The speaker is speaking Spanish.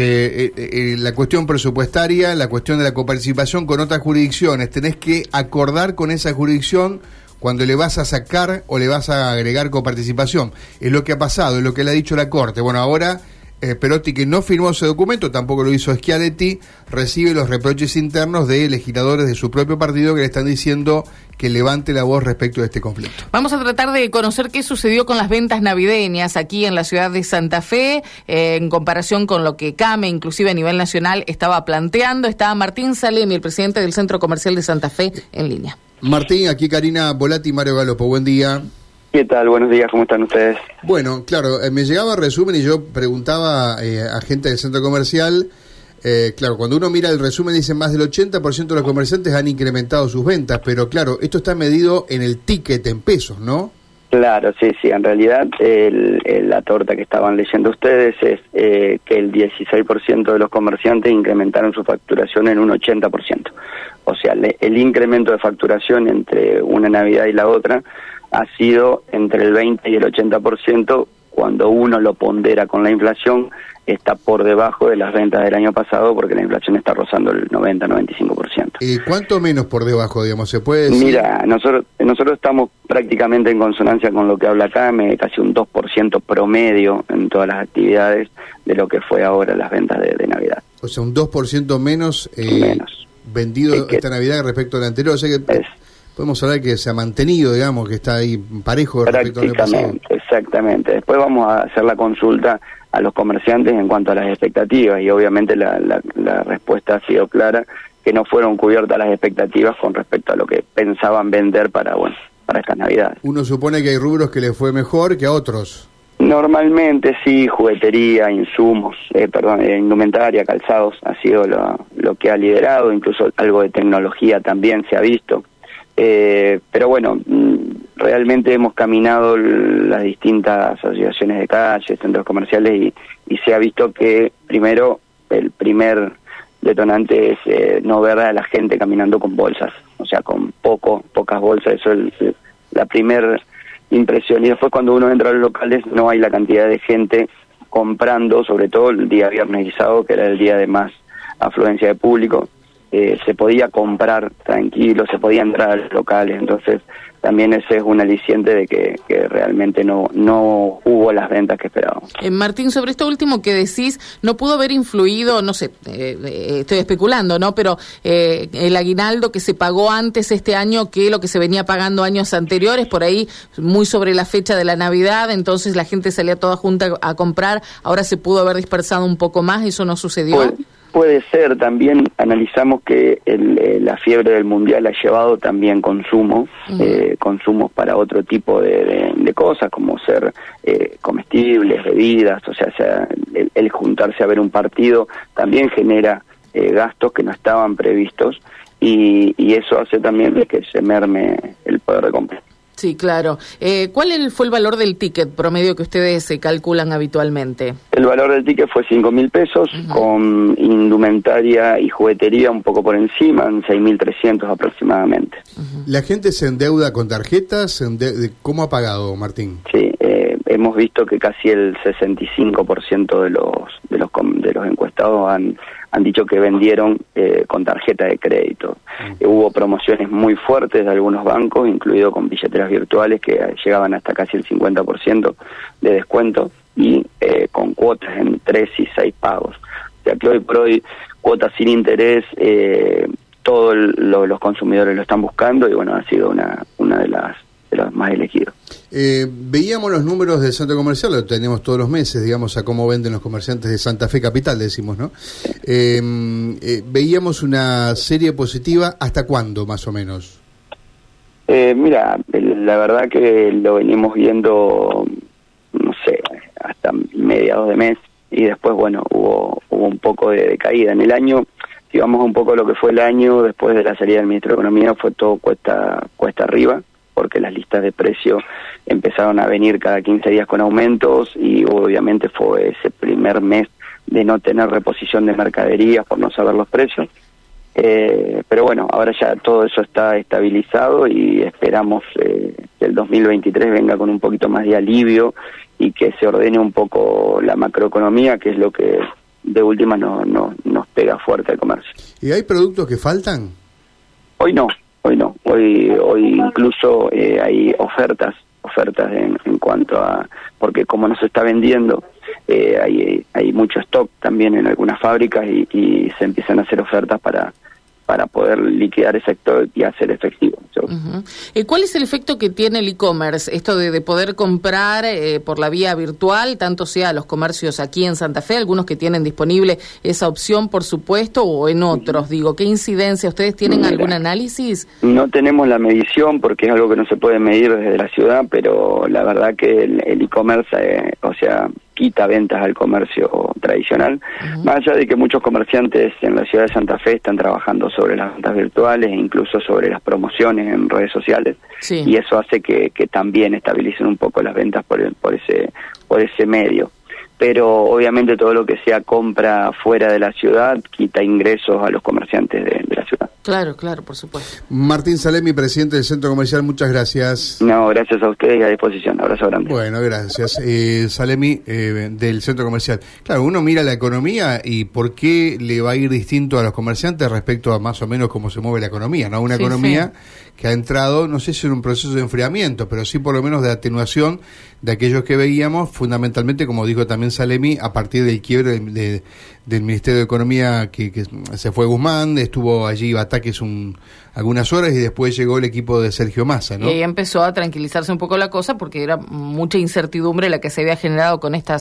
Eh, eh, eh, la cuestión presupuestaria, la cuestión de la coparticipación con otras jurisdicciones, tenés que acordar con esa jurisdicción cuando le vas a sacar o le vas a agregar coparticipación. Es lo que ha pasado, es lo que le ha dicho la Corte. Bueno, ahora eh, Perotti, que no firmó ese documento, tampoco lo hizo Schiaretti, recibe los reproches internos de legisladores de su propio partido que le están diciendo que levante la voz respecto de este conflicto. Vamos a tratar de conocer qué sucedió con las ventas navideñas aquí en la ciudad de Santa Fe, eh, en comparación con lo que CAME, inclusive a nivel nacional, estaba planteando. Está Martín Salemi, el presidente del Centro Comercial de Santa Fe, en línea. Martín, aquí Karina Volati y Mario Galopo. Buen día. ¿Qué tal? Buenos días, ¿cómo están ustedes? Bueno, claro, eh, me llegaba resumen y yo preguntaba eh, a gente del centro comercial, eh, claro, cuando uno mira el resumen dice más del 80% de los comerciantes han incrementado sus ventas, pero claro, esto está medido en el ticket en pesos, ¿no? Claro, sí, sí, en realidad la torta que estaban leyendo ustedes es que el 16% de los comerciantes incrementaron su facturación en un 80%. O sea, el incremento de facturación entre una Navidad y la otra ha sido entre el 20 y el 80%, cuando uno lo pondera con la inflación, está por debajo de las ventas del año pasado porque la inflación está rozando el 90-95%. ¿Y cuánto menos por debajo, digamos? ¿Se puede decir? Mira, nosotros, nosotros estamos prácticamente en consonancia con lo que habla acá, casi un 2% promedio en todas las actividades de lo que fue ahora las ventas de, Navidad. O sea, un 2% menos, eh, menos vendido esta Navidad respecto a la anterior. O sea que podemos hablar que se ha mantenido, digamos, que está ahí parejo respecto pasado. Exactamente. Después vamos a hacer la consulta a los comerciantes en cuanto a las expectativas y obviamente la, la, respuesta ha sido clara que no fueron cubiertas las expectativas con respecto a lo que pensaban vender para bueno para estas navidades. Uno supone que hay rubros que les fue mejor que a otros. Normalmente sí, juguetería, insumos, eh, perdón, eh, indumentaria, calzados ha sido lo, lo que ha liderado, incluso algo de tecnología también se ha visto. Eh, pero bueno, mm, realmente hemos caminado las distintas asociaciones de calle, centros comerciales y, se ha visto que primero el primer detonante es eh, no ver a la gente caminando con bolsas, o sea, con poco, pocas bolsas, eso es la primera impresión. Y después cuando uno entra a los locales no hay la cantidad de gente comprando, sobre todo el día viernes y sábado, que era el día de más afluencia de público eh, se podía comprar tranquilo, se podía entrar a los locales, entonces también ese es un aliciente de que, realmente no, no hubo las ventas que esperábamos. Eh, Martín, sobre esto último que decís, no pudo haber influido, no sé, eh, estoy especulando, ¿no? Pero el aguinaldo que se pagó antes este año que lo que se venía pagando años anteriores, por ahí muy sobre la fecha de la Navidad, entonces la gente salía toda junta a comprar, ahora se pudo haber dispersado un poco más, eso no sucedió. Pues, Puede ser, también analizamos que eh, la fiebre del mundial ha llevado también consumo, eh, consumos para otro tipo de, cosas, como ser eh, comestibles, bebidas, o sea, sea el, juntarse a ver un partido también genera gastos que no estaban previstos y, y eso hace también que se merme el poder de compra. Sí, claro. Eh, ¿Cuál fue el valor del ticket promedio que ustedes se calculan habitualmente? El valor del ticket fue cinco mil pesos, con indumentaria y juguetería un poco por encima, en 6.300 aproximadamente. ¿La gente se endeuda con tarjetas? ¿Cómo ha pagado, Martín? Sí, eh, hemos visto que casi el 65% de los, de los, de los encuestados han han dicho que vendieron eh, con tarjeta de crédito. Mm. hubo promociones muy fuertes de algunos bancos, incluido con billeteras virtuales que llegaban hasta casi el 50% de descuento y eh, con cuotas en 3 y 6 pagos. O sea que hoy por hoy cuotas sin interés, eh, todos los consumidores lo están buscando y bueno, ha sido una, una de las de los más elegidos. Eh, veíamos los números del centro comercial, lo tenemos todos los meses, digamos, a cómo venden los comerciantes de Santa Fe Capital, decimos, ¿no? Eh, eh, veíamos una serie positiva, ¿hasta cuándo, más o menos? mira, la verdad que lo venimos viendo, no sé, hasta mediados de mes y después, bueno, hubo, hubo un poco de, caída. En el año, si vamos un poco lo que fue el año después de la salida del ministro de Economía, fue todo cuesta, cuesta arriba porque las listas de precios empezaron a venir cada 15 días con aumentos y obviamente fue ese primer mes de no tener reposición de mercaderías por no saber los precios. Eh, pero bueno, ahora ya todo eso está estabilizado y esperamos eh, que el 2023 venga con un poquito más de alivio y que se ordene un poco la macroeconomía, que es lo que de última no, no, nos pega fuerte el comercio. ¿Y hay productos que faltan? Hoy no, hoy hoy incluso eh, hay ofertas, ofertas en, en, cuanto a, porque como no se está vendiendo, eh, hay, hay mucho stock también en algunas fábricas y, y se empiezan a hacer ofertas para para poder liquidar ese sector y hacer efectivo. Uh -huh. ¿Cuál es el efecto que tiene el e-commerce? Esto de, de, poder comprar eh, por la vía virtual, tanto sea los comercios aquí en Santa Fe, algunos que tienen disponible esa opción, por supuesto, o en otros. Uh -huh. Digo, ¿qué incidencia? ¿Ustedes tienen Mira, algún análisis? No tenemos la medición porque es algo que no se puede medir desde la ciudad, pero la verdad que el e-commerce, eh, o sea, quita ventas al comercio tradicional, uh -huh. más allá de que muchos comerciantes en la ciudad de Santa Fe están trabajando sobre las ventas virtuales e incluso sobre las promociones en redes sociales sí. y eso hace que, que, también estabilicen un poco las ventas por, el, por ese por ese medio pero obviamente todo lo que sea compra fuera de la ciudad quita ingresos a los comerciantes de, de la ciudad. Claro, claro, por supuesto. Martín Salemi, presidente del Centro Comercial, muchas gracias. No, gracias a ustedes y a disposición. Abrazo grande. Bueno, gracias. Eh, Salemi, eh, del Centro Comercial. Claro, uno mira la economía y por qué le va a ir distinto a los comerciantes respecto a más o menos cómo se mueve la economía, ¿no? Una sí, economía sí. que ha entrado, no sé si en un proceso de enfriamiento, pero sí por lo menos de atenuación de aquellos que veíamos, fundamentalmente, como dijo también Salemi, a partir del quiebre de, de, del Ministerio de Economía que, que, se fue Guzmán, estuvo allí Bataques un, algunas horas y después llegó el equipo de Sergio Massa, ¿no? Y ahí empezó a tranquilizarse un poco la cosa porque era mucha incertidumbre la que se había generado con estas